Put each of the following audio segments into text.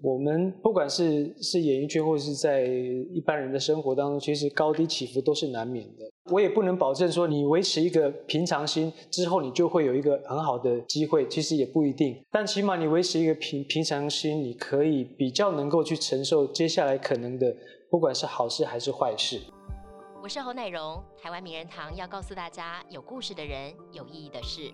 我们不管是是演艺圈，或者是在一般人的生活当中，其实高低起伏都是难免的。我也不能保证说你维持一个平常心之后，你就会有一个很好的机会，其实也不一定。但起码你维持一个平平常心，你可以比较能够去承受接下来可能的，不管是好事还是坏事。我是侯乃荣，台湾名人堂要告诉大家：有故事的人，有意义的事。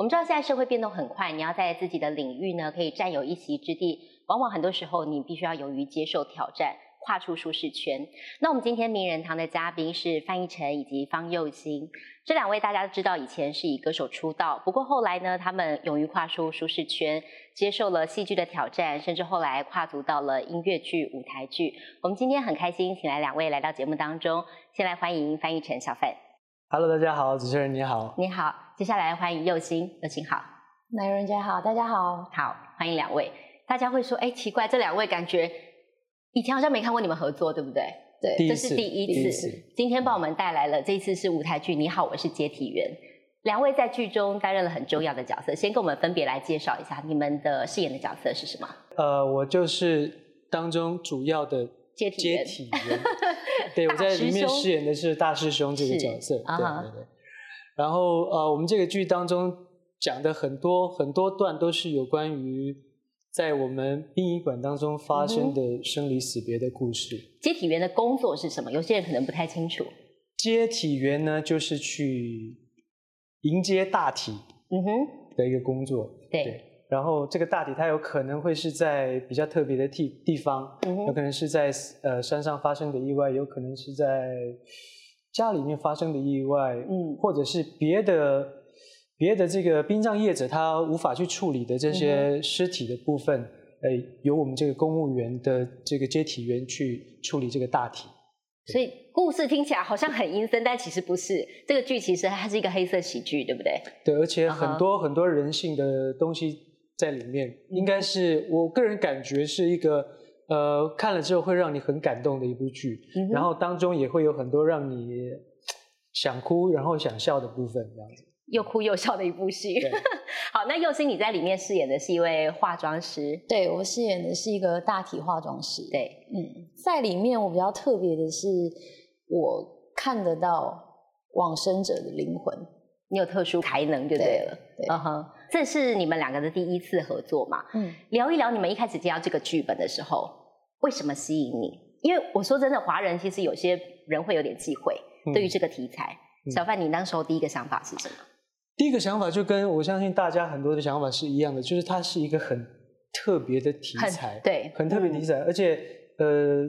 我们知道现在社会变动很快，你要在自己的领域呢可以占有一席之地，往往很多时候你必须要勇于接受挑战，跨出舒适圈。那我们今天名人堂的嘉宾是范逸臣以及方佑兴，这两位大家都知道以前是以歌手出道，不过后来呢，他们勇于跨出舒适圈，接受了戏剧的挑战，甚至后来跨足到了音乐剧、舞台剧。我们今天很开心，请来两位来到节目当中，先来欢迎范逸臣小范。Hello，大家好，主持人你好，你好。接下来欢迎右星，右星好，奶人家好，大家好，好，欢迎两位。大家会说，哎，奇怪，这两位感觉以前好像没看过你们合作，对不对？对，这是第一次。今天帮我们带来了，这一次是舞台剧《你好，我是接体员》。两位在剧中担任了很重要的角色，先跟我们分别来介绍一下你们的饰演的角色是什么？呃，我就是当中主要的。接体员，对，我在里面饰演的是大师兄这个角色，对对对。然后呃，我们这个剧当中讲的很多很多段都是有关于在我们殡仪馆当中发生的生离死别的故事。接体员的工作是什么？有些人可能不太清楚。接体员呢，就是去迎接大体，嗯哼，的一个工作，对。然后这个大体它有可能会是在比较特别的地地方，有可能是在呃山上发生的意外，有可能是在家里面发生的意外，嗯，或者是别的别的这个殡葬业者他无法去处理的这些尸体的部分，呃，由我们这个公务员的这个接体员去处理这个大体。所以故事听起来好像很阴森，但其实不是。这个剧其实它是一个黑色喜剧，对不对？对，而且很多很多人性的东西。在里面应该是我个人感觉是一个呃看了之后会让你很感动的一部剧，然后当中也会有很多让你想哭然后想笑的部分，这样子又哭又笑的一部戏。好，那佑星你在里面饰演的是一位化妆师，对我饰演的是一个大体化妆师。对，嗯，在里面我比较特别的是我看得到往生者的灵魂，你有特殊才能就对了，嗯哼。这是你们两个的第一次合作嘛？嗯，聊一聊你们一开始接到这个剧本的时候，为什么吸引你？因为我说真的，华人其实有些人会有点忌讳对于这个题材。小范，你那时候第一个想法是什么？第一个想法就跟我相信大家很多的想法是一样的，就是它是一个很特别的题材，对，很特别题材，而且呃，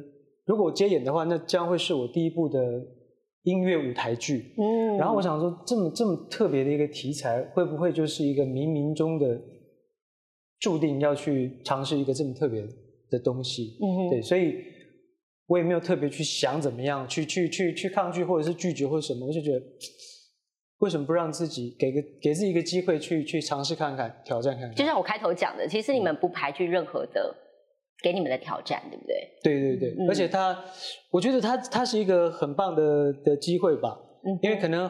如果我接演的话，那将会是我第一部的。音乐舞台剧，嗯，然后我想说，这么这么特别的一个题材，会不会就是一个冥冥中的注定要去尝试一个这么特别的东西？嗯对，所以我也没有特别去想怎么样去去去去抗拒或者是拒绝或者什么，我就觉得为什么不让自己给个给自己一个机会去去尝试看看，挑战看看？就像我开头讲的，其实你们不排拒任何的。给你们的挑战，对不对？对对对，而且它，我觉得它它是一个很棒的的机会吧，因为可能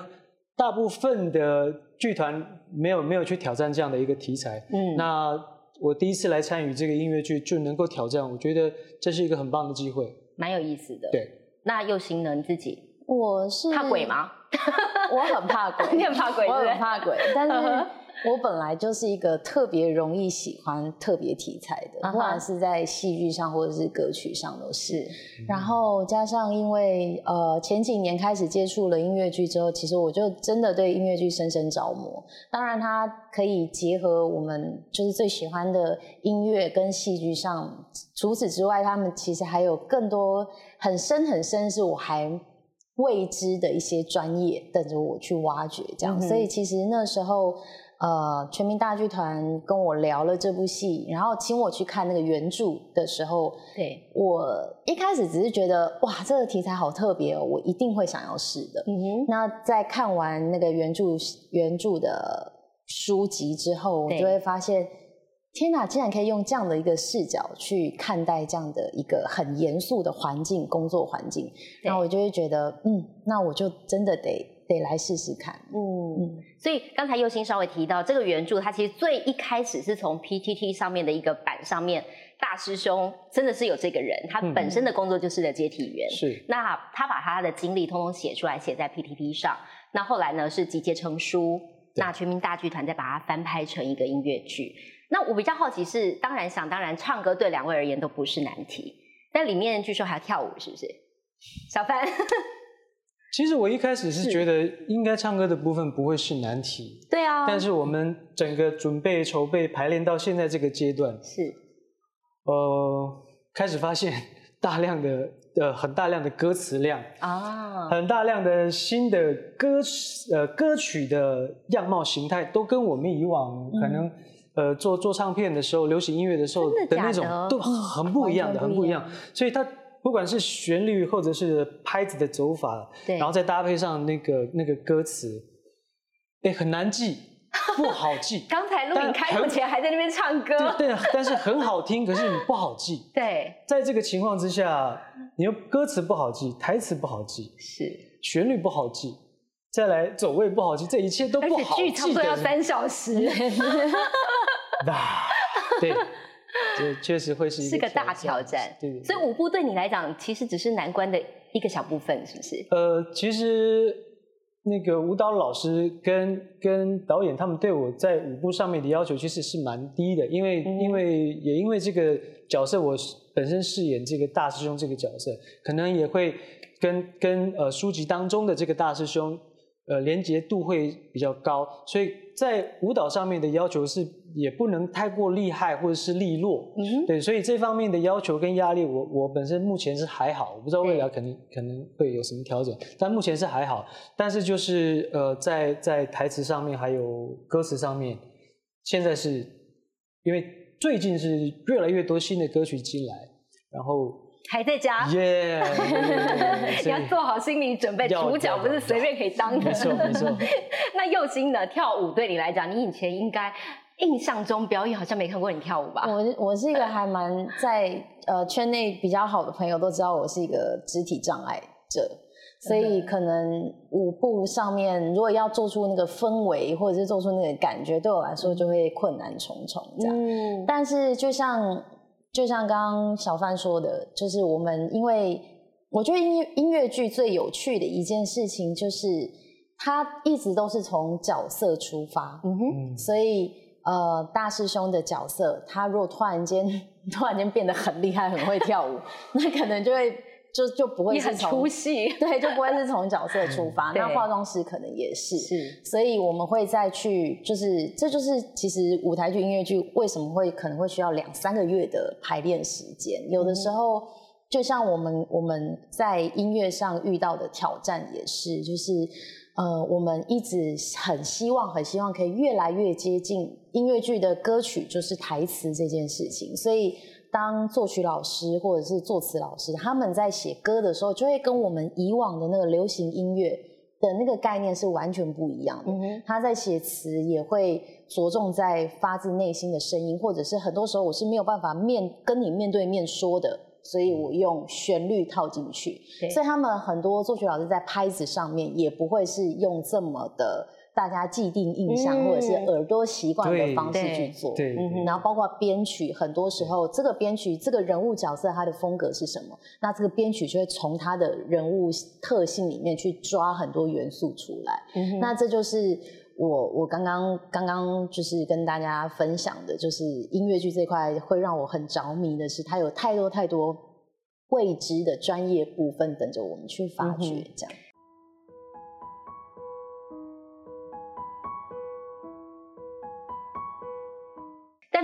大部分的剧团没有没有去挑战这样的一个题材，嗯，那我第一次来参与这个音乐剧就能够挑战，我觉得这是一个很棒的机会，蛮有意思的。对，那又行呢？你自己？我是怕鬼吗？我很怕鬼，你很怕鬼，我很怕鬼，但是。我本来就是一个特别容易喜欢特别题材的，不管是在戏剧上或者是歌曲上都是。然后加上因为呃前几年开始接触了音乐剧之后，其实我就真的对音乐剧深深着魔。当然它可以结合我们就是最喜欢的音乐跟戏剧上，除此之外，他们其实还有更多很深很深是我还未知的一些专业等着我去挖掘。这样，所以其实那时候。呃，全民大剧团跟我聊了这部戏，然后请我去看那个原著的时候，对我一开始只是觉得哇，这个题材好特别哦，我一定会想要试的。嗯哼。那在看完那个原著原著的书籍之后，我就会发现，天哪，竟然可以用这样的一个视角去看待这样的一个很严肃的环境工作环境，然后我就会觉得，嗯，那我就真的得。得来试试看。嗯，所以刚才佑星稍微提到这个原著，它其实最一开始是从 PTT 上面的一个版上面，大师兄真的是有这个人，他本身的工作就是个接体员。是。那他把他的经历通通写出来，写在 PTT 上。那后来呢，是集结成书。那全民大剧团再把它翻拍成一个音乐剧。那我比较好奇是，当然想当然，唱歌对两位而言都不是难题。但里面据说还要跳舞，是不是？小范，其实我一开始是觉得应该唱歌的部分不会是难题。对啊。但是我们整个准备、筹备、排练到现在这个阶段，是，呃，开始发现 大量的、呃，很大量的歌词量啊，很大量的新的歌词、呃，歌曲的样貌形态都跟我们以往可能。呃，做做唱片的时候，流行音乐的时候的那种都很不一样的，很不一样。所以它不管是旋律或者是拍子的走法，对然后再搭配上那个那个歌词，哎，很难记，不好记。刚才录影开幕前还在那边唱歌，对，但是很好听，可是你不好记。对，在这个情况之下，你又歌词不好记，台词不好记，是旋律不好记，再来走位不好记，这一切都不好记。剧差不多要三小时。啊，对，这确实会是一个是个大挑战。对，所以舞步对你来讲，其实只是难关的一个小部分，是不是？呃，其实那个舞蹈老师跟跟导演他们对我在舞步上面的要求其实是蛮低的，因为因为也因为这个角色，我本身饰演这个大师兄这个角色，可能也会跟跟呃书籍当中的这个大师兄。呃，连结度会比较高，所以在舞蹈上面的要求是也不能太过厉害或者是利落，嗯，对，所以这方面的要求跟压力，我我本身目前是还好，我不知道未来可能可能会有什么调整，但目前是还好，但是就是呃，在在台词上面还有歌词上面，现在是因为最近是越来越多新的歌曲进来，然后。还在家，耶！要做好心理准备，主角不是随便可以当的。没错没错。那佑星呢？跳舞对你来讲，你以前应该印象中表演好像没看过你跳舞吧？我我是一个还蛮在呃圈内比较好的朋友都知道我是一个肢体障碍者，所以可能舞步上面如果要做出那个氛围或者是做出那个感觉，对我来说就会困难重重这样。嗯，但是就像。就像刚刚小范说的，就是我们因为我觉得音乐音乐剧最有趣的一件事情，就是它一直都是从角色出发。嗯哼，所以呃，大师兄的角色，他如果突然间 突然间变得很厉害、很会跳舞，那可能就会。就就不会是从 对，就不会是从角色出发。那化妆师可能也是，是，所以我们会再去，就是这就是其实舞台剧、音乐剧为什么会可能会需要两三个月的排练时间。有的时候，就像我们我们在音乐上遇到的挑战也是，就是呃，我们一直很希望、很希望可以越来越接近音乐剧的歌曲，就是台词这件事情，所以。当作曲老师或者是作词老师，他们在写歌的时候，就会跟我们以往的那个流行音乐的那个概念是完全不一样的。他在写词也会着重在发自内心的声音，或者是很多时候我是没有办法面跟你面对面说的，所以我用旋律套进去。所以他们很多作曲老师在拍子上面也不会是用这么的。大家既定印象或者是耳朵习惯的方式去做，对，然后包括编曲，很多时候这个编曲这个人物角色他的风格是什么，那这个编曲就会从他的人物特性里面去抓很多元素出来。那这就是我我刚刚刚刚就是跟大家分享的，就是音乐剧这块会让我很着迷的是，它有太多太多未知的专业部分等着我们去发掘，这样。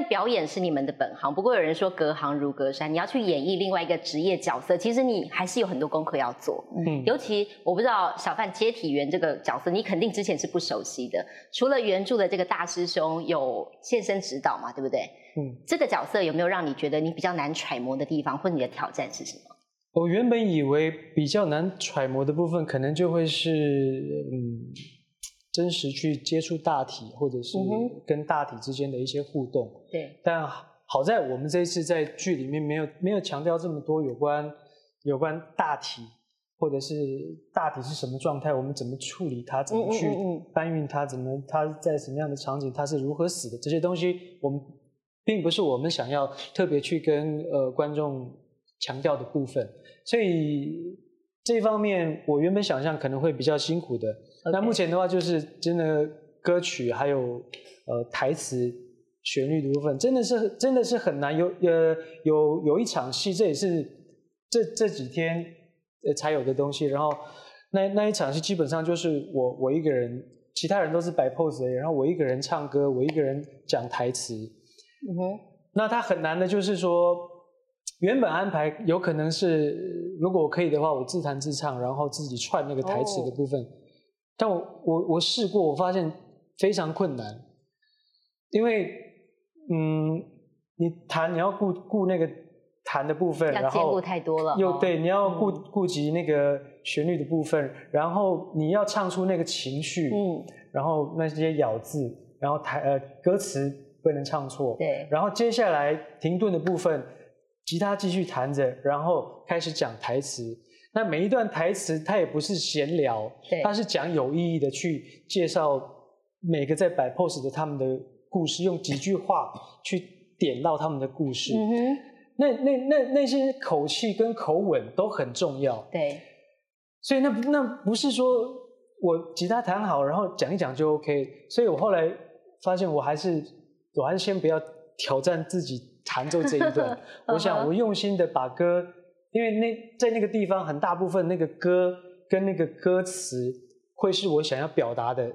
表演是你们的本行，不过有人说隔行如隔山，你要去演绎另外一个职业角色，其实你还是有很多功课要做。嗯，尤其我不知道小范接体员这个角色，你肯定之前是不熟悉的。除了原著的这个大师兄有现身指导嘛，对不对？嗯，这个角色有没有让你觉得你比较难揣摩的地方，或你的挑战是什么？我原本以为比较难揣摩的部分，可能就会是嗯。真实去接触大体，或者是跟大体之间的一些互动。对，但好在我们这一次在剧里面没有没有强调这么多有关有关大体或者是大体是什么状态，我们怎么处理它，怎么去搬运它，怎么它在什么样的场景它是如何死的，这些东西我们并不是我们想要特别去跟呃观众强调的部分，所以这方面我原本想象可能会比较辛苦的，那目前的话就是真的歌曲还有呃台词旋律的部分真的是真的是很难，有呃有有一场戏，这也是这这几天。呃，才有的东西。然后那那一场戏基本上就是我我一个人，其他人都是摆 pose，的然后我一个人唱歌，我一个人讲台词。嗯哼。那他很难的就是说，原本安排有可能是，如果我可以的话，我自弹自唱，然后自己串那个台词的部分。但我我我试过，我发现非常困难，因为嗯，你弹你要顾顾那个。弹的部分，然后太多了，又对，你要顾顾及那个旋律的部分，然后你要唱出那个情绪，嗯，然后那些咬字，然后台呃歌词不能唱错，对，然后接下来停顿的部分，吉他继续弹着，然后开始讲台词。那每一段台词它也不是闲聊，它是讲有意义的去介绍每个在摆 pose 的他们的故事，用几句话去点到他们的故事。嗯哼。那那那那些口气跟口吻都很重要，对，所以那那不是说我吉他弹好，然后讲一讲就 OK。所以我后来发现，我还是我还是先不要挑战自己弹奏这一段。我想我用心的把歌，因为那在那个地方很大部分那个歌跟那个歌词会是我想要表达的。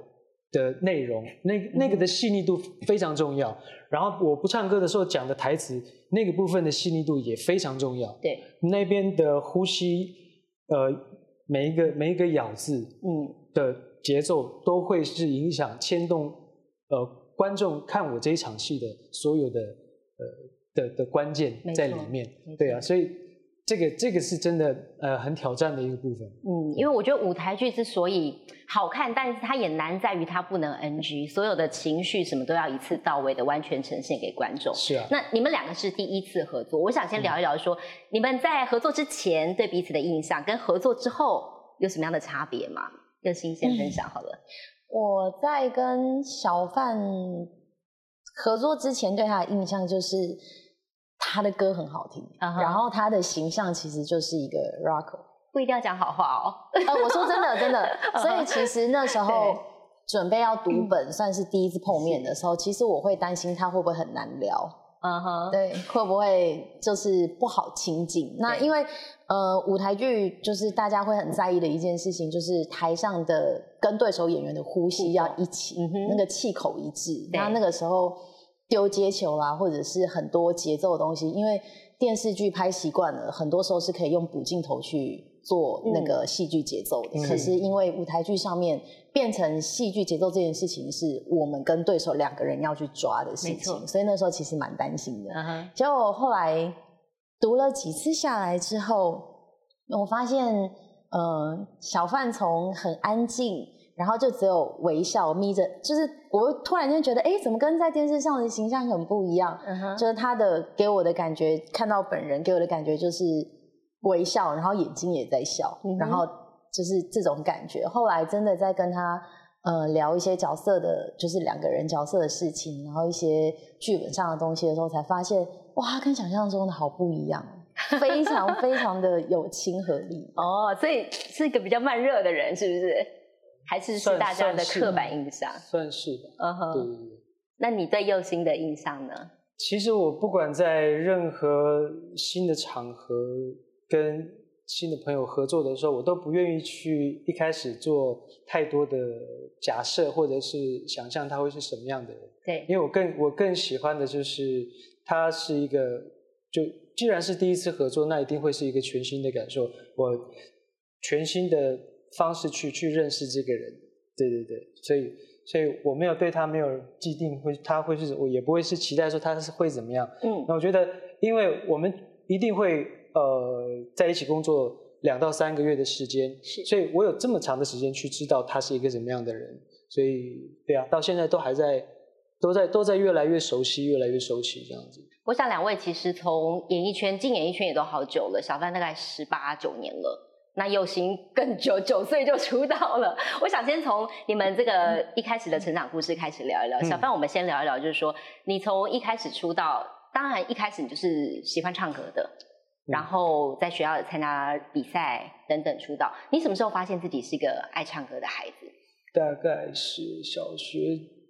的内容，那那个的细腻度非常重要。然后我不唱歌的时候讲的台词，那个部分的细腻度也非常重要。对，那边的呼吸，呃，每一个每一个咬字，嗯，的节奏都会是影响牵动，呃，观众看我这一场戏的所有的呃的的关键在里面。对啊，所以。这个这个是真的，呃，很挑战的一个部分。嗯，因为我觉得舞台剧之所以好看，但是它也难在于它不能 NG，所有的情绪什么都要一次到位的完全呈现给观众。是啊。那你们两个是第一次合作，我想先聊一聊，说你们在合作之前对彼此的印象，跟合作之后有什么样的差别吗？用心先分享好了。我在跟小范合作之前，对他的印象就是。他的歌很好听，然后他的形象其实就是一个 rocker，不一定要讲好话哦。呃，我说真的，真的。所以其实那时候准备要读本，算是第一次碰面的时候，其实我会担心他会不会很难聊，嗯哼，对，会不会就是不好亲近？那因为呃，舞台剧就是大家会很在意的一件事情，就是台上的跟对手演员的呼吸要一起，那个气口一致。那那个时候。丢接球啦，或者是很多节奏的东西，因为电视剧拍习惯了，很多时候是可以用补镜头去做那个戏剧节奏的。可是因为舞台剧上面变成戏剧节奏这件事情，是我们跟对手两个人要去抓的事情，所以那时候其实蛮担心的。结果后来读了几次下来之后，我发现，呃，小范从很安静。然后就只有微笑眯着，就是我突然间觉得，哎，怎么跟在电视上的形象很不一样？就是他的给我的感觉，看到本人给我的感觉就是微笑，然后眼睛也在笑，然后就是这种感觉。后来真的在跟他呃聊一些角色的，就是两个人角色的事情，然后一些剧本上的东西的时候，才发现哇，跟想象中的好不一样，非常非常的有亲和力哦。所以是一个比较慢热的人，是不是？还是是大家的刻板印象，算是的。嗯哼，对对对。那你对佑星的印象呢？其实我不管在任何新的场合跟新的朋友合作的时候，我都不愿意去一开始做太多的假设或者是想象他会是什么样的人。对，因为我更我更喜欢的就是他是一个，就既然是第一次合作，那一定会是一个全新的感受。我全新的。方式去去认识这个人，对对对，所以所以我没有对他没有既定会他会是我也不会是期待说他是会怎么样，嗯，那我觉得因为我们一定会呃在一起工作两到三个月的时间，是，所以我有这么长的时间去知道他是一个什么样的人，所以对啊，到现在都还在都在都在越来越熟悉，越来越熟悉这样子。我想两位其实从演艺圈进演艺圈也都好久了，小范大概十八九年了。那有行更久，九岁就出道了。我想先从你们这个一开始的成长故事开始聊一聊。小范，我们先聊一聊，就是说你从一开始出道，当然一开始你就是喜欢唱歌的，然后在学校参加比赛等等出道。你什么时候发现自己是一个爱唱歌的孩子？大概是小学，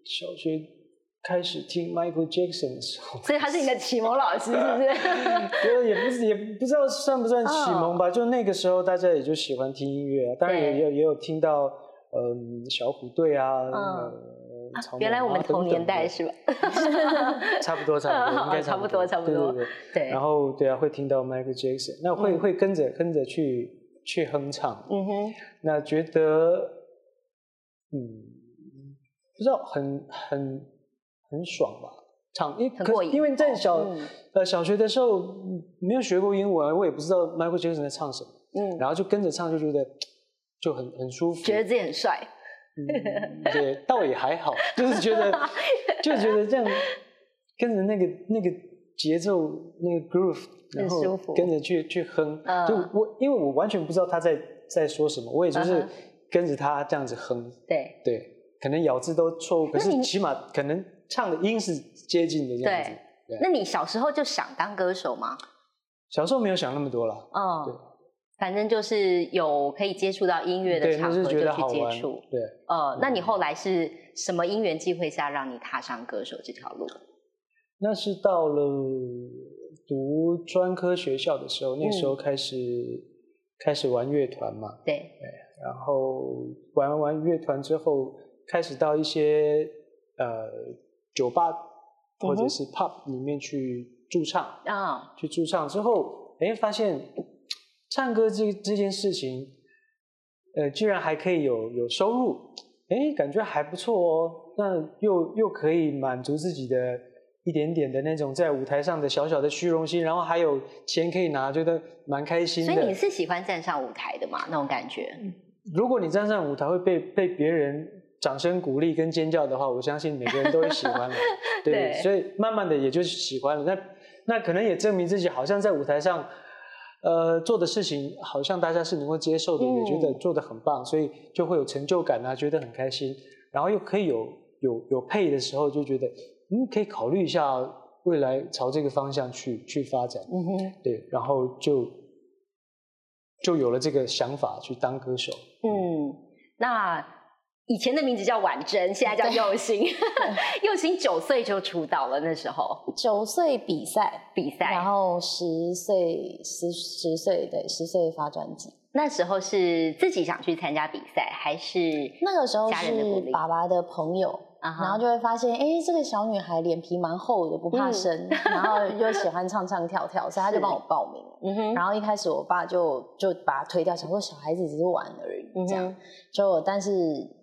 小学。开始听 Michael Jackson 的时候，所以他是你的启蒙老师，是不是？对，也不是，也不知道算不算启蒙吧。就那个时候，大家也就喜欢听音乐，当然也有也有听到，嗯，小虎队啊，原来我们同年代是吧？差不多，差不多，应该差不多，差不多，对对对。然后对啊，会听到 Michael Jackson，那会会跟着跟着去去哼唱，嗯哼，那觉得，嗯，不知道很很。很爽吧，唱因可因为在小呃小学的时候没有学过英文，我也不知道 Michael Jackson 在唱什么，嗯，然后就跟着唱就觉得 就很很舒服，觉得自己很帅，嗯，对，倒也还好，就是觉得 就觉得这样跟着那个那个节奏那个 groove，然后跟着去去哼，就我因为我完全不知道他在在说什么，我也就是跟着他这样子哼，对。对，可能咬字都错误，可是起码可能。唱的音是接近的这样子。对，那你小时候就想当歌手吗？小时候没有想那么多了。嗯，对，反正就是有可以接触到音乐的场合就去接触。对，呃，那你后来是什么因缘际会下让你踏上歌手这条路？那是到了读专科学校的时候，那时候开始开始玩乐团嘛。对，对，然后玩完乐团之后，开始到一些呃。酒吧或者是 pub 里面去驻唱啊，去驻唱之后，哎，发现唱歌这这件事情，呃，居然还可以有有收入，哎，感觉还不错哦。那又又可以满足自己的一点点的那种在舞台上的小小的虚荣心，然后还有钱可以拿，觉得蛮开心的。所以你是喜欢站上舞台的嘛？那种感觉？如果你站上舞台会被被别人。掌声鼓励跟尖叫的话，我相信每个人都会喜欢的。对，所以慢慢的也就喜欢了。那那可能也证明自己好像在舞台上，呃，做的事情好像大家是能够接受的，也觉得做的很棒，所以就会有成就感啊，觉得很开心。然后又可以有有有配的时候，就觉得嗯，可以考虑一下未来朝这个方向去去发展。嗯哼，对，然后就就有了这个想法去当歌手。嗯，那。以前的名字叫婉珍，现在叫佑星。佑星九岁就出道了，那时候九岁比赛比赛，然后十岁十十岁对十岁发专辑。那时候是自己想去参加比赛，还是那个时候是爸爸的朋友？然后就会发现，哎，这个小女孩脸皮蛮厚的，不怕生，然后又喜欢唱唱跳跳，所以他就帮我报名。嗯哼。然后一开始我爸就就把他推掉，想说小孩子只是玩而已，这样。就但是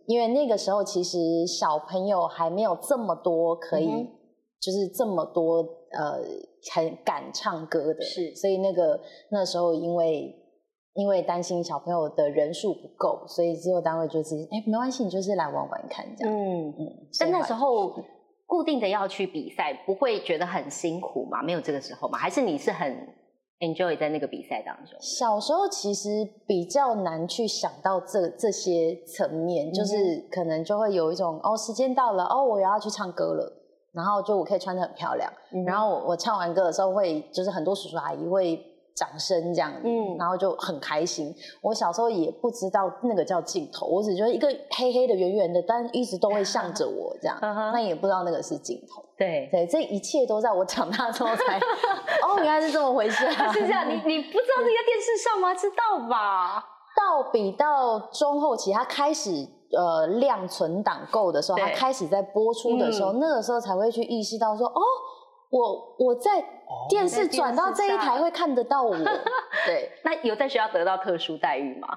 因为那个时候其实小朋友还没有这么多可以，就是这么多呃很敢唱歌的，是。所以那个那时候因为。因为担心小朋友的人数不够，所以制作单位就是哎，没关系，你就是来玩玩看这样。嗯嗯。但那时候固定的要去比赛，不会觉得很辛苦吗？没有这个时候吗？还是你是很 enjoy 在那个比赛当中？小时候其实比较难去想到这这些层面，就是可能就会有一种哦，时间到了，哦，我要去唱歌了，然后就我可以穿的很漂亮，然后我我唱完歌的时候会，就是很多叔叔阿姨会。掌声这样，嗯，然后就很开心。我小时候也不知道那个叫镜头，我只觉得一个黑黑的、圆圆的，但一直都会向着我这样，那也不知道那个是镜头。对对，这一切都在我长大之后才，哦，原来是这么回事啊！是这样，你你不知道这在电视上吗？知道吧？到比到中后期，它开始呃量存档够的时候，它开始在播出的时候，那个时候才会去意识到说，哦。我我在电视转到这一台会看得到我，对。那有在学校得到特殊待遇吗？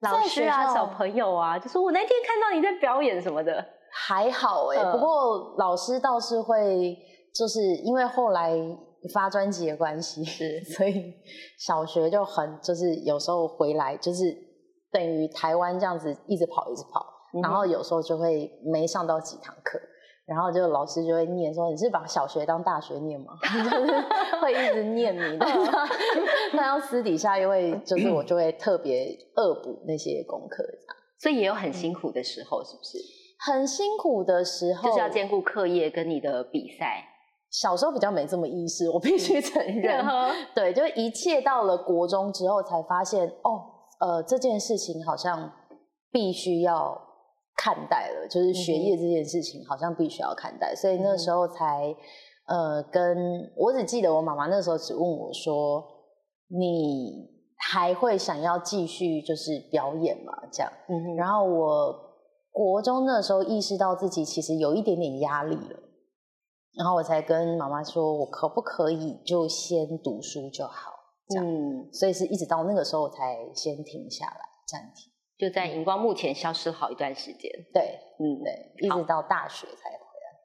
老师啊，小朋友啊，就说我那天看到你在表演什么的，还好哎。不过老师倒是会，就是因为后来发专辑的关系，是，所以小学就很就是有时候回来就是等于台湾这样子一直跑一直跑，然后有时候就会没上到几堂课。然后就老师就会念说：“你是把小学当大学念吗？” 就是会一直念你，那要私底下又会，就是我就会特别恶补那些功课，这样。所以也有很辛苦的时候，是不是？很辛苦的时候，就是要兼顾课业跟你的比赛。小时候比较没这么意识，我必须承认。对，就一切到了国中之后，才发现哦，呃，这件事情好像必须要。看待了，就是学业这件事情，好像必须要看待，所以那时候才，呃，跟我只记得我妈妈那时候只问我说：“你还会想要继续就是表演吗？”这样，然后我国中那时候意识到自己其实有一点点压力了，然后我才跟妈妈说：“我可不可以就先读书就好？”这样，所以是一直到那个时候才先停下来暂停。就在荧光幕前消失好一段时间，对，嗯，对，一直到大学才回来。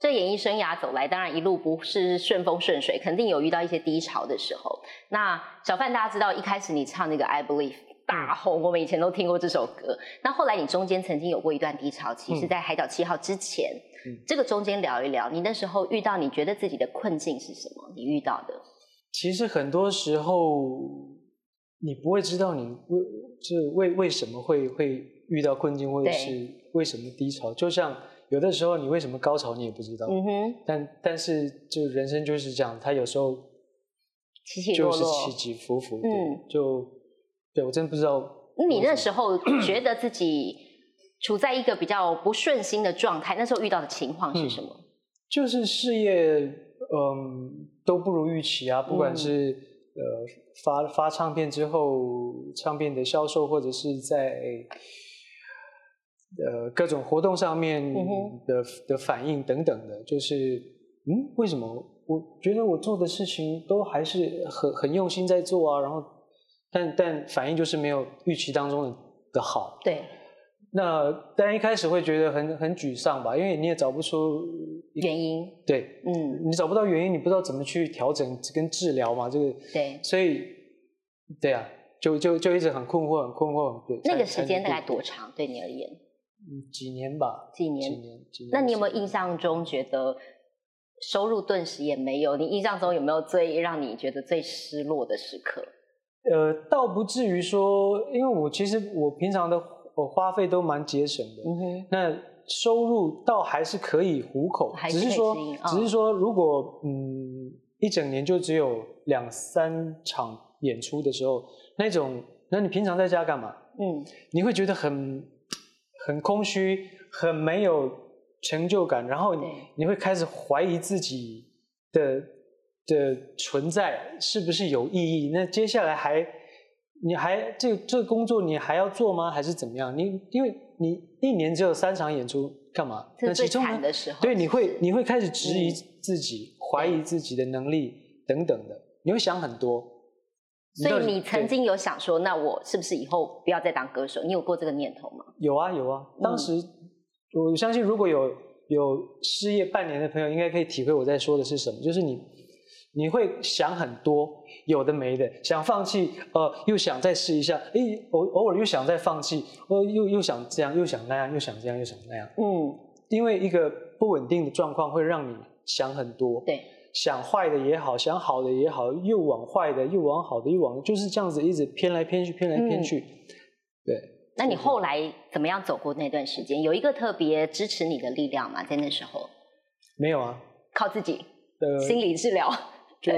这演艺生涯走来，当然一路不是顺风顺水，肯定有遇到一些低潮的时候。那小范，大家知道一开始你唱那个《I Believe》大红，我们以前都听过这首歌。那后来你中间曾经有过一段低潮期，是在《海角七号》之前。这个中间聊一聊，你那时候遇到你觉得自己的困境是什么？你遇到的？其实很多时候你不会知道你为是为为什么会会遇到困境，或者是为什么低潮。就像有的时候你为什么高潮你也不知道，嗯哼。但但是就人生就是这样，他有时候起起落落，就是起起伏伏。嗯，就对我真不知道。你那时候 觉得自己？处在一个比较不顺心的状态，那时候遇到的情况是什么？就是事业，嗯，都不如预期啊。不管是呃发发唱片之后，唱片的销售，或者是在呃各种活动上面的的反应等等的，就是嗯，为什么？我觉得我做的事情都还是很很用心在做啊，然后但但反应就是没有预期当中的的好。对。那但一开始会觉得很很沮丧吧，因为你也找不出原因。对，嗯，你找不到原因，你不知道怎么去调整跟治疗嘛，这个。对。所以，对啊，就就就一直很困惑，很困惑。对。那个时间大概多长？对你而言？嗯，几年吧。几年？几年？几年？那你有没有印象中觉得收入顿时也没有？你印象中有没有最让你觉得最失落的时刻？呃，倒不至于说，因为我其实我平常的。我花费都蛮节省的，那收入倒还是可以糊口，只是说，只是说，如果嗯一整年就只有两三场演出的时候，那种，那你平常在家干嘛？嗯，你会觉得很很空虚，很没有成就感，然后你会开始怀疑自己的的存在是不是有意义？那接下来还。你还这这个工作你还要做吗？还是怎么样？你因为你一年只有三场演出，干嘛？那其中的时候。对，你会你会开始质疑自己，怀疑自己的能力等等的，你会想很多。所以你曾经有想说，那我是不是以后不要再当歌手？你有过这个念头吗？有啊有啊，当时我相信如果有有失业半年的朋友，应该可以体会我在说的是什么，就是你。你会想很多，有的没的，想放弃，呃，又想再试一下，哎，偶偶尔又想再放弃，呃，又又想这样，又想那样，又想这样，又想那样。嗯，因为一个不稳定的状况会让你想很多，对，想坏的也好，想好的也好，又往坏的，又往好的，又往，就是这样子一直偏来偏去，偏来偏去。对。那你后来怎么样走过那段时间？有一个特别支持你的力量吗？在那时候？没有啊，靠自己。的心理治疗。就，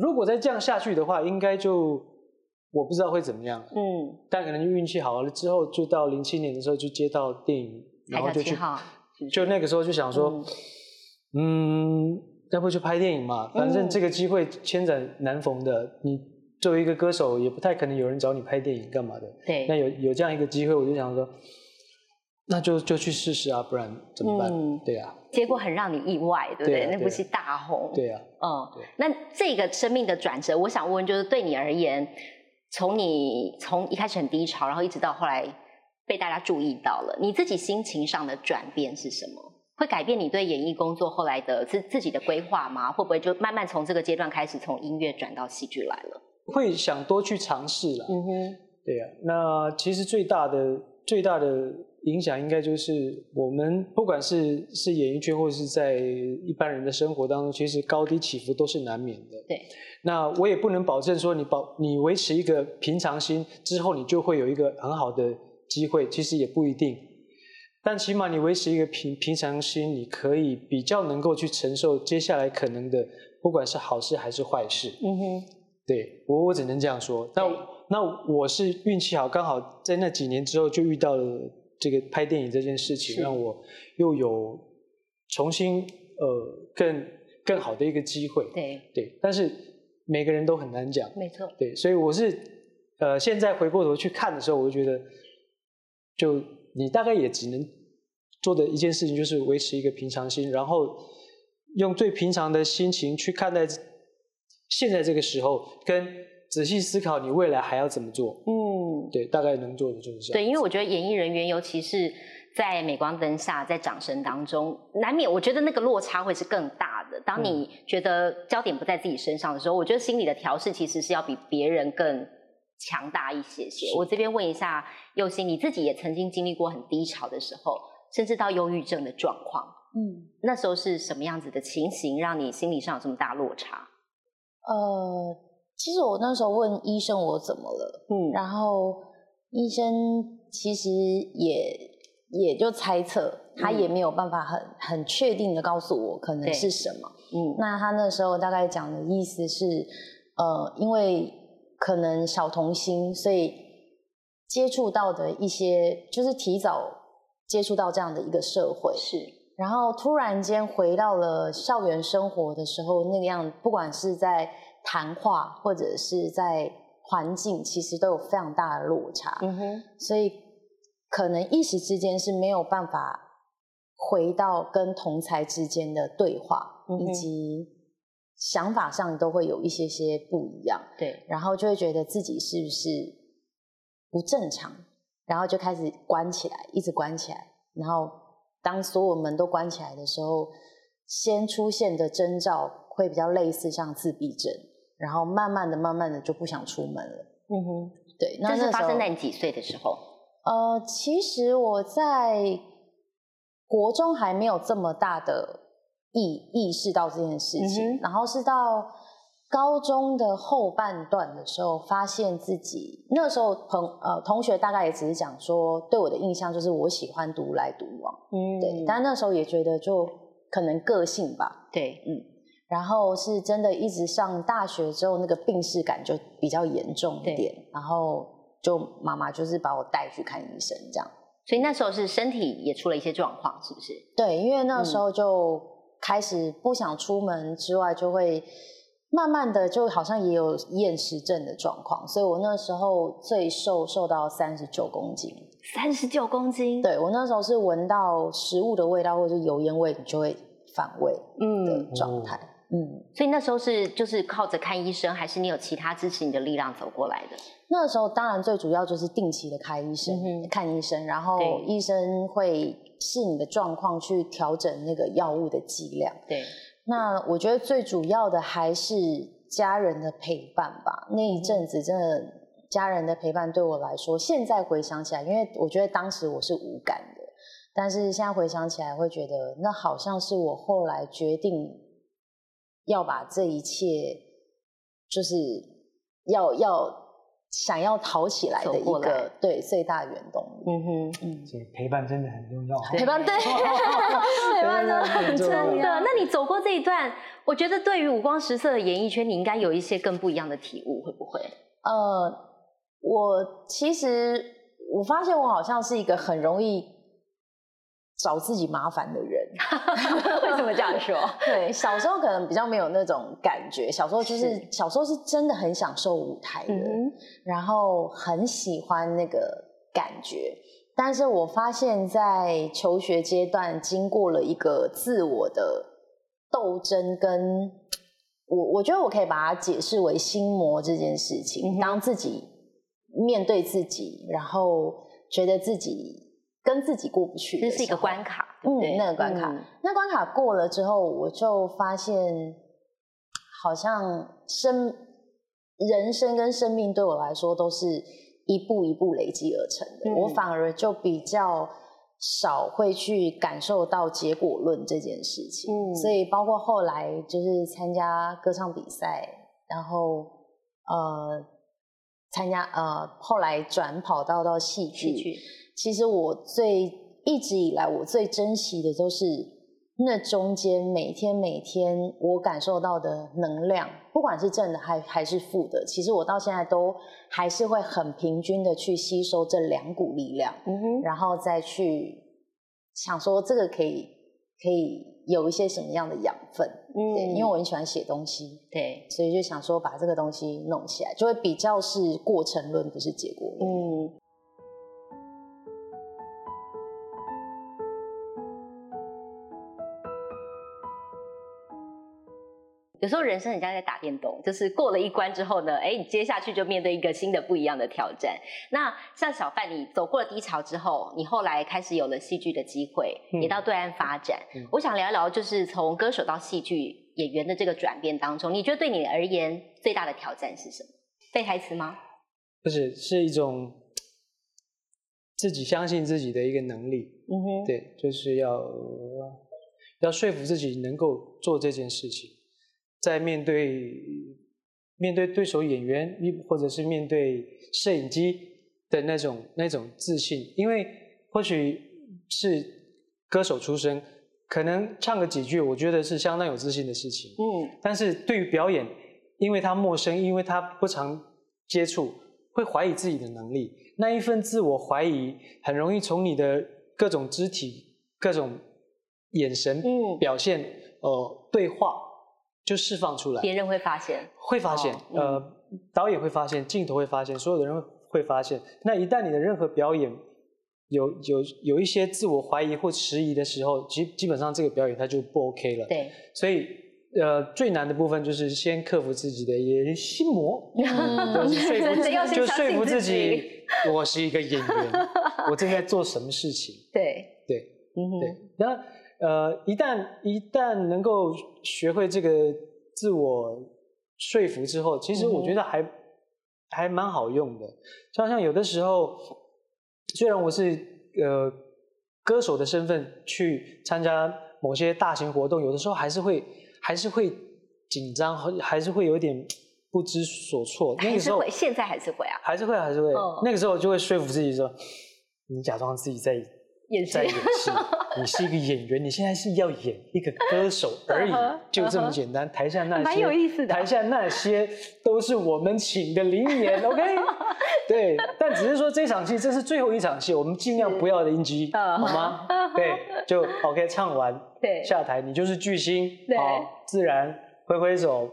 如果再这样下去的话，应该就我不知道会怎么样。嗯，但可能就运气好了，之后就到零七年的时候就接到电影，然后就去，就那个时候就想说，嗯，要不就拍电影嘛，反正这个机会千载难逢的。你作为一个歌手，也不太可能有人找你拍电影干嘛的。对，那有有这样一个机会，我就想说。那就就去试试啊，不然怎么办？对啊，结果很让你意外，对不对？那不是大红。对啊。嗯，那这个生命的转折，我想问，就是对你而言，从你从一开始很低潮，然后一直到后来被大家注意到了，你自己心情上的转变是什么？会改变你对演艺工作后来的自自己的规划吗？会不会就慢慢从这个阶段开始，从音乐转到戏剧来了？会想多去尝试了。嗯哼，对啊。那其实最大的最大的影响，应该就是我们不管是是演艺圈，或者是在一般人的生活当中，其实高低起伏都是难免的。对。那我也不能保证说你保你维持一个平常心之后，你就会有一个很好的机会。其实也不一定。但起码你维持一个平平常心，你可以比较能够去承受接下来可能的，不管是好事还是坏事。嗯哼，对我我只能这样说。那那我是运气好，刚好在那几年之后就遇到了这个拍电影这件事情，让我又有重新呃更更好的一个机会。对对，但是每个人都很难讲。没错。对，所以我是呃现在回过头去看的时候，我就觉得就。你大概也只能做的一件事情，就是维持一个平常心，然后用最平常的心情去看待现在这个时候，跟仔细思考你未来还要怎么做。嗯，对，大概能做的就是这样。对，因为我觉得演艺人员，尤其是在镁光灯下，在掌声当中，难免我觉得那个落差会是更大的。当你觉得焦点不在自己身上的时候，我觉得心理的调试其实是要比别人更。强大一些些。我这边问一下佑心，你自己也曾经经历过很低潮的时候，甚至到忧郁症的状况。嗯，那时候是什么样子的情形，让你心理上有这么大落差？呃，其实我那时候问医生我怎么了，嗯，然后医生其实也也就猜测，他也没有办法很很确定的告诉我可能是什么。嗯，那他那时候大概讲的意思是，呃，因为。可能小童星，所以接触到的一些就是提早接触到这样的一个社会，是。然后突然间回到了校园生活的时候，那个样，不管是在谈话或者是在环境，其实都有非常大的落差。嗯哼。所以可能一时之间是没有办法回到跟同才之间的对话，以及。想法上都会有一些些不一样，对，然后就会觉得自己是不是不正常，然后就开始关起来，一直关起来，然后当所有门都关起来的时候，先出现的征兆会比较类似像自闭症，然后慢慢的、慢慢的就不想出门了。嗯哼，对，那是发生在你几岁的时候？呃，其实我在国中还没有这么大的。意意识到这件事情，然后是到高中的后半段的时候，发现自己那时候朋呃同学大概也只是讲说，对我的印象就是我喜欢独来独往，嗯，对，但那时候也觉得就可能个性吧，对，嗯，然后是真的一直上大学之后，那个病逝感就比较严重一点，然后就妈妈就是把我带去看医生，这样，所以那时候是身体也出了一些状况，是不是？对，因为那时候就。开始不想出门之外，就会慢慢的就好像也有厌食症的状况，所以我那时候最瘦瘦到三十九公斤，三十九公斤，对我那时候是闻到食物的味道或者是油烟味，你就会反胃的状态。嗯，所以那时候是就是靠着看医生，还是你有其他支持你的力量走过来的？那时候当然最主要就是定期的看医生，看医生，然后医生会视你的状况去调整那个药物的剂量。对，那我觉得最主要的还是家人的陪伴吧。那一阵子真的家人的陪伴对我来说，现在回想起来，因为我觉得当时我是无感的，但是现在回想起来会觉得，那好像是我后来决定。要把这一切，就是要要想要逃起来的一个对最大原动力。嗯哼，嗯，所以陪伴真的很重要。陪伴对，陪伴 真的很重要。那你走过这一段，我觉得对于五光十色的演艺圈，你应该有一些更不一样的体悟，会不会？呃，我其实我发现我好像是一个很容易。找自己麻烦的人，为什么这样说？对，小时候可能比较没有那种感觉。小时候就是小时候是真的很享受舞台的，然后很喜欢那个感觉。但是我发现，在求学阶段，经过了一个自我的斗争，跟我我觉得我可以把它解释为心魔这件事情。当自己面对自己，然后觉得自己。跟自己过不去，这是一个关卡。嗯，那个关卡，那关卡过了之后，我就发现，好像生人生跟生命对我来说都是一步一步累积而成的，我反而就比较少会去感受到结果论这件事情。嗯，所以包括后来就是参加歌唱比赛，然后呃参加呃后来转跑道到戏剧，其实我最。一直以来，我最珍惜的都是那中间每天每天我感受到的能量，不管是正的还还是负的，其实我到现在都还是会很平均的去吸收这两股力量，嗯哼，然后再去想说这个可以可以有一些什么样的养分，嗯，因为我很喜欢写东西，对，所以就想说把这个东西弄起来，就会比较是过程论，不是结果论，嗯。有时候人生很像在打电动，就是过了一关之后呢，哎，你接下去就面对一个新的不一样的挑战。那像小范，你走过了低潮之后，你后来开始有了戏剧的机会，也到对岸发展。我想聊一聊，就是从歌手到戏剧演员的这个转变当中，你觉得对你而言最大的挑战是什么？背台词吗？不是，是一种自己相信自己的一个能力。嗯哼，对，就是要要说服自己能够做这件事情。在面对面对对手演员，或者是面对摄影机的那种那种自信，因为或许是歌手出身，可能唱个几句，我觉得是相当有自信的事情。嗯，但是对于表演，因为他陌生，因为他不常接触，会怀疑自己的能力。那一份自我怀疑，很容易从你的各种肢体、各种眼神嗯表现、呃对话。就释放出来，别人会发现，会发现，呃，导演会发现，镜头会发现，所有的人会发现。那一旦你的任何表演有有有一些自我怀疑或迟疑的时候，基基本上这个表演它就不 OK 了。对，所以呃，最难的部分就是先克服自己的演心魔，就是说服，就说服自己，我是一个演员，我正在做什么事情。对对，嗯对，那。呃，一旦一旦能够学会这个自我说服之后，其实我觉得还还蛮好用的。就好像有的时候，虽然我是呃歌手的身份去参加某些大型活动，有的时候还是会还是会紧张，还是会有点不知所措。那个时候现在还是会啊，还是会还是会。那个时候就会说服自己说，你假装自己在。在演戏，你是一个演员，你现在是要演一个歌手而已，就这么简单。台下那些，蛮有意思的。台下那些都是我们请的灵演，OK？对，但只是说这场戏这是最后一场戏，我们尽量不要的音机，好吗？对，就 OK，唱完，对，下台，你就是巨星，好，自然挥挥手，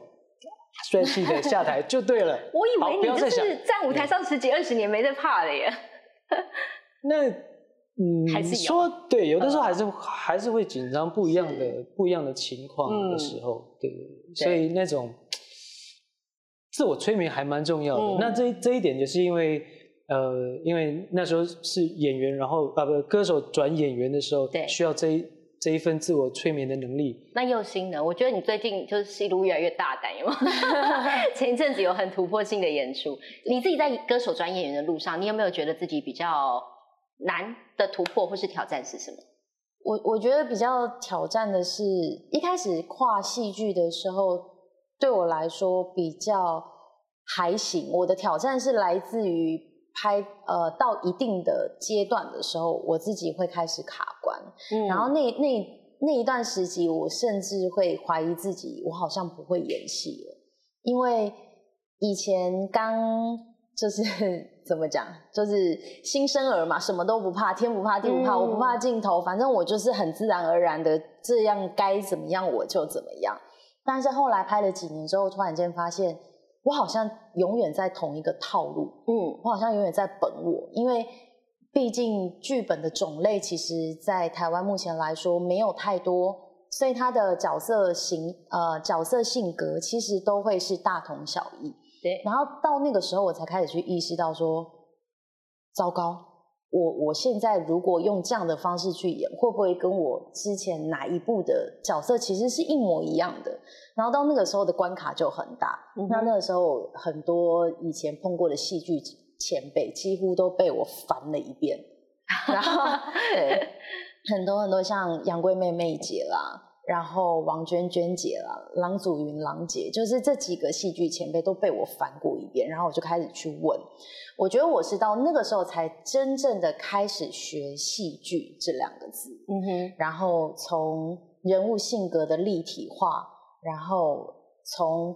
帅气的下台就对了。我以为你就是在舞台上十几二十年没在怕的耶。那。嗯，还是说对，有的时候还是还是会紧张，不一样的不一样的情况的时候，对对对，所以那种自我催眠还蛮重要的。那这这一点也是因为，呃，因为那时候是演员，然后啊不，歌手转演员的时候，对，需要这一这一份自我催眠的能力。那又新呢，我觉得你最近就是戏路越来越大胆，有吗？前一阵子有很突破性的演出，你自己在歌手转演员的路上，你有没有觉得自己比较？难的突破或是挑战是什么？我我觉得比较挑战的是，一开始跨戏剧的时候，对我来说比较还行。我的挑战是来自于拍呃到一定的阶段的时候，我自己会开始卡关，然后那那那一段时期，我甚至会怀疑自己，我好像不会演戏了，因为以前刚就是。怎么讲？就是新生儿嘛，什么都不怕，天不怕地不怕，我不怕镜头，反正我就是很自然而然的这样，该怎么样我就怎么样。但是后来拍了几年之后，突然间发现，我好像永远在同一个套路，嗯，我好像永远在本我，因为毕竟剧本的种类，其实在台湾目前来说没有太多，所以他的角色型呃角色性格其实都会是大同小异。对，然后到那个时候，我才开始去意识到说，糟糕，我我现在如果用这样的方式去演，会不会跟我之前哪一部的角色其实是一模一样的？然后到那个时候的关卡就很大。那那个时候很多以前碰过的戏剧前辈几乎都被我烦了一遍。然后 对 很多很多像杨贵妹妹姐啦，然后王娟娟姐啦，郎祖云郎姐，就是这几个戏剧前辈都被我翻过一遍。然后我就开始去问。我觉得我是到那个时候才真正的开始学戏剧这两个字，嗯哼，然后从人物性格的立体化，然后从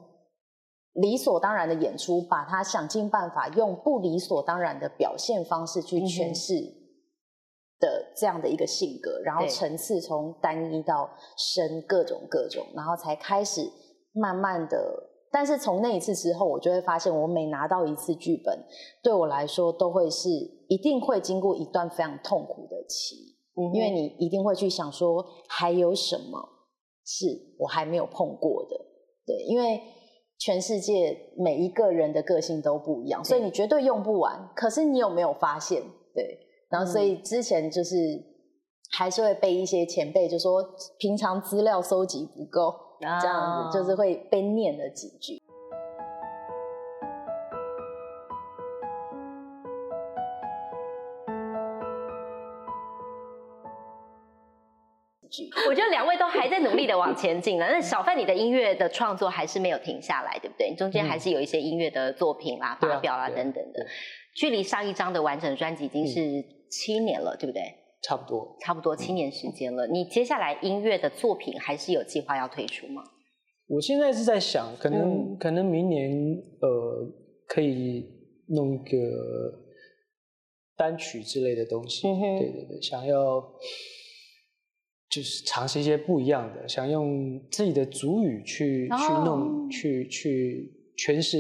理所当然的演出，把它想尽办法用不理所当然的表现方式去诠释的这样的一个性格，然后层次从单一到深，各种各种，然后才开始慢慢的。但是从那一次之后，我就会发现，我每拿到一次剧本，对我来说都会是一定会经过一段非常痛苦的期，因为你一定会去想说，还有什么是我还没有碰过的？对，因为全世界每一个人的个性都不一样，所以你绝对用不完。可是你有没有发现？对，然后所以之前就是还是会被一些前辈就说，平常资料搜集不够。这样子就是会被念了几句。我觉得两位都还在努力的往前进了。那小范，你的音乐的创作还是没有停下来，对不对？你中间还是有一些音乐的作品啦、发表啦等等的。距离上一张的完整专辑已经是七年了，对不对？差不多，差不多七年时间了。你接下来音乐的作品还是有计划要推出吗？我现在是在想，可能可能明年呃可以弄一个单曲之类的东西。对对对，想要就是尝试一些不一样的，想用自己的主语去去弄，去去诠释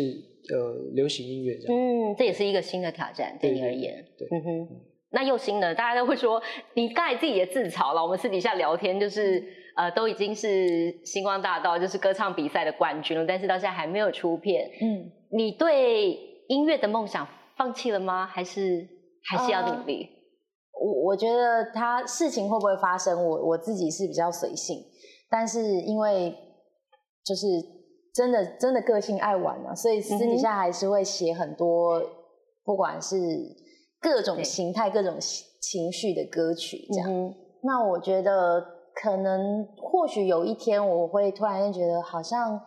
呃流行音乐这样。嗯，这也是一一个新的挑战，对你而言。对，嗯哼。那又新呢？大家都会说，你刚才自己也自嘲了。我们私底下聊天，就是呃，都已经是星光大道，就是歌唱比赛的冠军了，但是到现在还没有出片。嗯，你对音乐的梦想放弃了吗？还是还是要努力？我我觉得他事情会不会发生，我我自己是比较随性，但是因为就是真的真的个性爱玩嘛，所以私底下还是会写很多，不管是。各种形态、各种情绪的歌曲，这样。那我觉得，可能或许有一天，我会突然间觉得，好像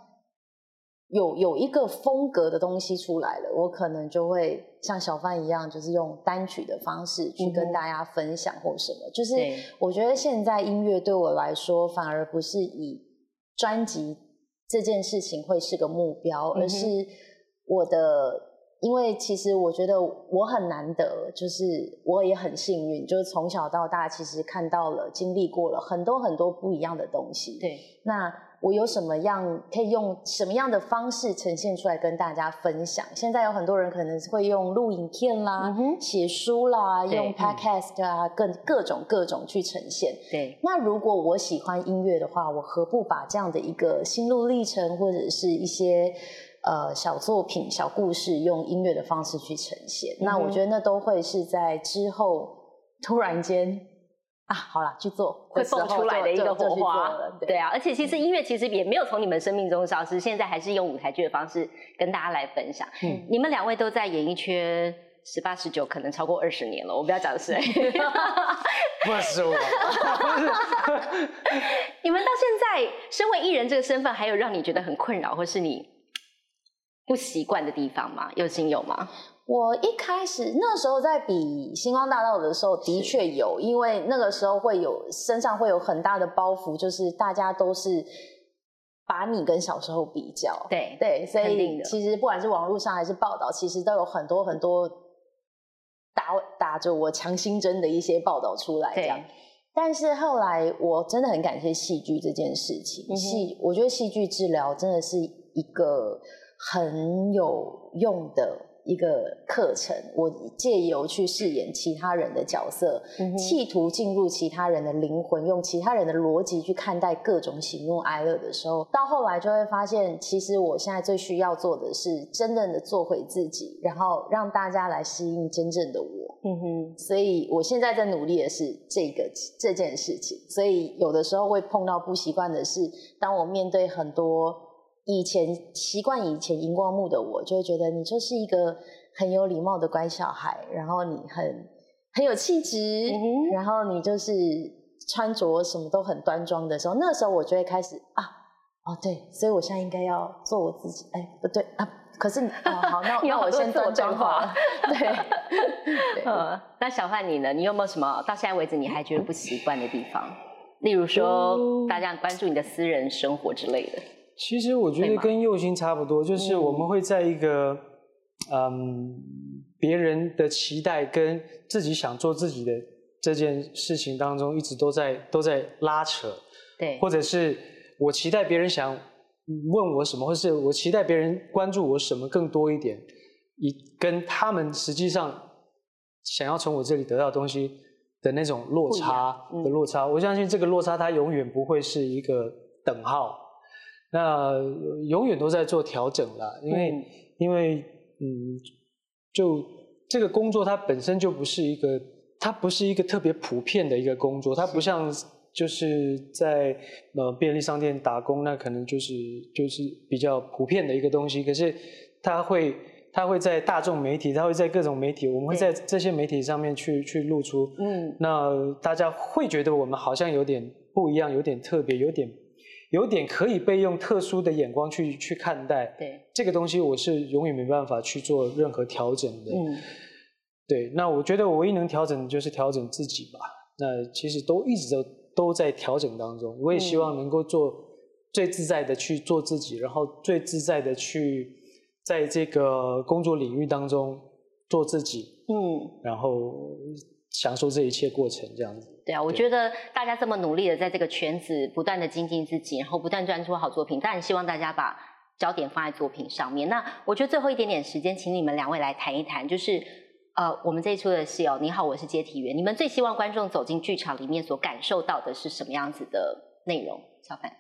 有有一个风格的东西出来了，我可能就会像小范一样，就是用单曲的方式去跟大家分享或什么。就是我觉得现在音乐对我来说，反而不是以专辑这件事情会是个目标，而是我的。因为其实我觉得我很难得，就是我也很幸运，就是从小到大其实看到了、经历过了很多很多不一样的东西。对，那我有什么样可以用什么样的方式呈现出来跟大家分享？现在有很多人可能会用录影片啦、写书啦、用 podcast 啊，各各种各种去呈现。对，那如果我喜欢音乐的话，我何不把这样的一个心路历程或者是一些。呃，小作品、小故事，用音乐的方式去呈现。那我觉得那都会是在之后突然间啊，好了，去做会蹦出来的一个火花。对啊，而且其实音乐其实也没有从你们生命中消失，现在还是用舞台剧的方式跟大家来分享。嗯，你们两位都在演艺圈十八、十九，可能超过二十年了。我不要讲谁，不是我。你们到现在身为艺人这个身份，还有让你觉得很困扰，或是你？不习惯的地方吗？有心有吗？我一开始那时候在比星光大道的时候，的确有，因为那个时候会有身上会有很大的包袱，就是大家都是把你跟小时候比较，对对，所以其实不管是网络上还是报道，其实都有很多很多打打着我强心针的一些报道出来，这样。但是后来我真的很感谢戏剧这件事情，戏我觉得戏剧治疗真的是一个。很有用的一个课程，我借由去饰演其他人的角色，企图进入其他人的灵魂，用其他人的逻辑去看待各种喜怒哀乐的时候，到后来就会发现，其实我现在最需要做的是真正的做回自己，然后让大家来适应真正的我。嗯哼，所以我现在在努力的是这个这件事情，所以有的时候会碰到不习惯的是，当我面对很多以前习惯以前荧光幕的我，就会觉得你就是一个很有礼貌的乖小孩，然后你很很有气质，然后你就是穿着什么都很端庄的时候，那个时候我就会开始啊，哦对，所以我现在应该要做我自己，哎不对啊。可是，哦，好，那 那我先做转化。对，呃，那小范你呢？你有没有什么到现在为止你还觉得不习惯的地方？例如说，大家关注你的私人生活之类的。其实我觉得跟右心差不多，就是我们会在一个嗯别人的期待跟自己想做自己的这件事情当中，一直都在都在拉扯。对，或者是我期待别人想。问我什么，或是我期待别人关注我什么更多一点，以跟他们实际上想要从我这里得到东西的那种落差的落差，我相信这个落差它永远不会是一个等号，那永远都在做调整了，因为因为嗯，就这个工作它本身就不是一个，它不是一个特别普遍的一个工作，它不像。就是在呃便利商店打工，那可能就是就是比较普遍的一个东西。可是它会它会在大众媒体，它会在各种媒体，我们会在这些媒体上面去去露出。嗯，那大家会觉得我们好像有点不一样，有点特别，有点有点可以被用特殊的眼光去去看待。对，这个东西我是永远没办法去做任何调整的。嗯，对，那我觉得我唯一能调整的就是调整自己吧。那其实都一直都。都在调整当中，我也希望能够做最自在的去做自己，然后最自在的去在这个工作领域当中做自己，嗯，然后享受这一切过程，这样子。对啊，我觉得大家这么努力的在这个圈子不断的精进自己，然后不断专出好作品，当然希望大家把焦点放在作品上面。那我觉得最后一点点时间，请你们两位来谈一谈，就是。呃，我们这一出的戏哦，你好，我是接体员。你们最希望观众走进剧场里面所感受到的是什么样子的内容？小范，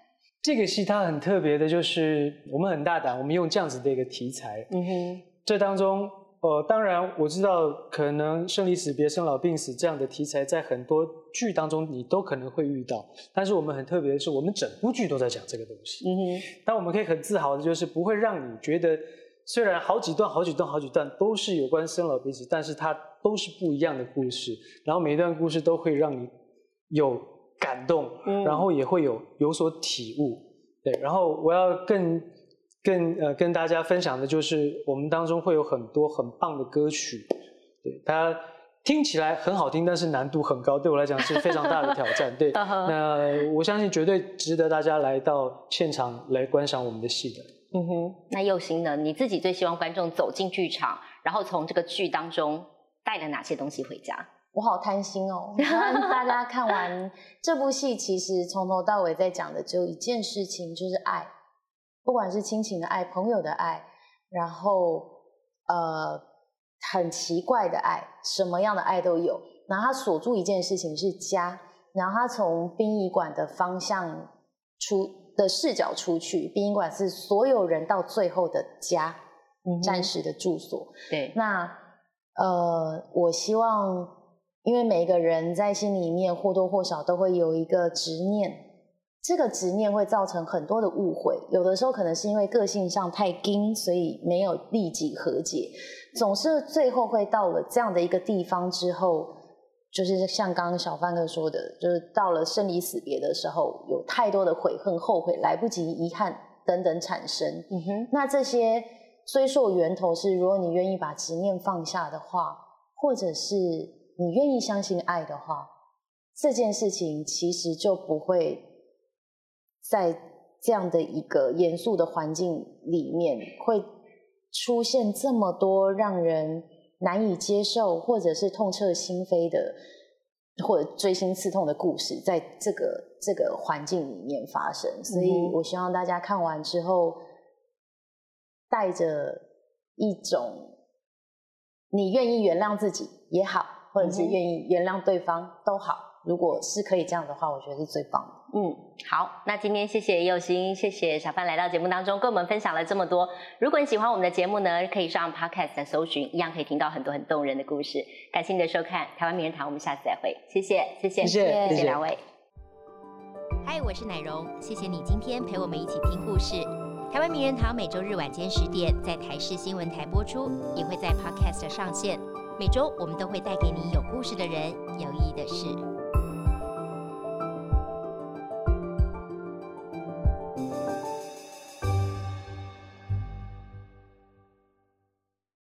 这个戏它很特别的，就是我们很大胆，我们用这样子的一个题材。嗯哼，这当中，呃，当然我知道，可能生离死别、生老病死这样的题材，在很多剧当中你都可能会遇到。但是我们很特别的是，我们整部剧都在讲这个东西。嗯哼，但我们可以很自豪的就是，不会让你觉得。虽然好几段、好几段、好几段都是有关生老病死，但是它都是不一样的故事。然后每一段故事都会让你有感动，然后也会有有所体悟。对，然后我要更更呃跟大家分享的就是，我们当中会有很多很棒的歌曲。对，它听起来很好听，但是难度很高，对我来讲是非常大的挑战。对，那我相信绝对值得大家来到现场来观赏我们的戏的。嗯哼，那佑星呢？你自己最希望观众走进剧场，然后从这个剧当中带了哪些东西回家？我好贪心哦！大家看完这部戏，其实从头到尾在讲的只有一件事情，就是爱，不管是亲情的爱、朋友的爱，然后呃很奇怪的爱，什么样的爱都有。然后他锁住一件事情是家，然后他从殡仪馆的方向出。的视角出去，殡仪馆是所有人到最后的家，暂时的住所。对，那呃，我希望，因为每一个人在心里面或多或少都会有一个执念，这个执念会造成很多的误会。有的时候可能是因为个性上太硬，所以没有立即和解，总是最后会到了这样的一个地方之后。就是像刚刚小范哥说的，就是到了生离死别的时候，有太多的悔恨、后悔、来不及、遗憾等等产生。嗯哼，那这些追溯源头是，如果你愿意把执念放下的话，或者是你愿意相信爱的话，这件事情其实就不会在这样的一个严肃的环境里面会出现这么多让人。难以接受，或者是痛彻心扉的，或者锥心刺痛的故事，在这个这个环境里面发生。所以我希望大家看完之后，带着一种你愿意原谅自己也好，或者是愿意原谅对方都好如果是可以这样的话，我觉得是最棒的。嗯，好，那今天谢谢佑心，谢谢小范来到节目当中，跟我们分享了这么多。如果你喜欢我们的节目呢，可以上 Podcast 搜寻，一样可以听到很多很动人的故事。感谢你的收看，台湾名人堂，我们下次再会。谢谢，谢谢，谢谢，谢谢两位。嗨，我是奶荣，谢谢你今天陪我们一起听故事。台湾名人堂每周日晚间十点在台视新闻台播出，也会在 Podcast 上线。每周我们都会带给你有故事的人，有意义的事。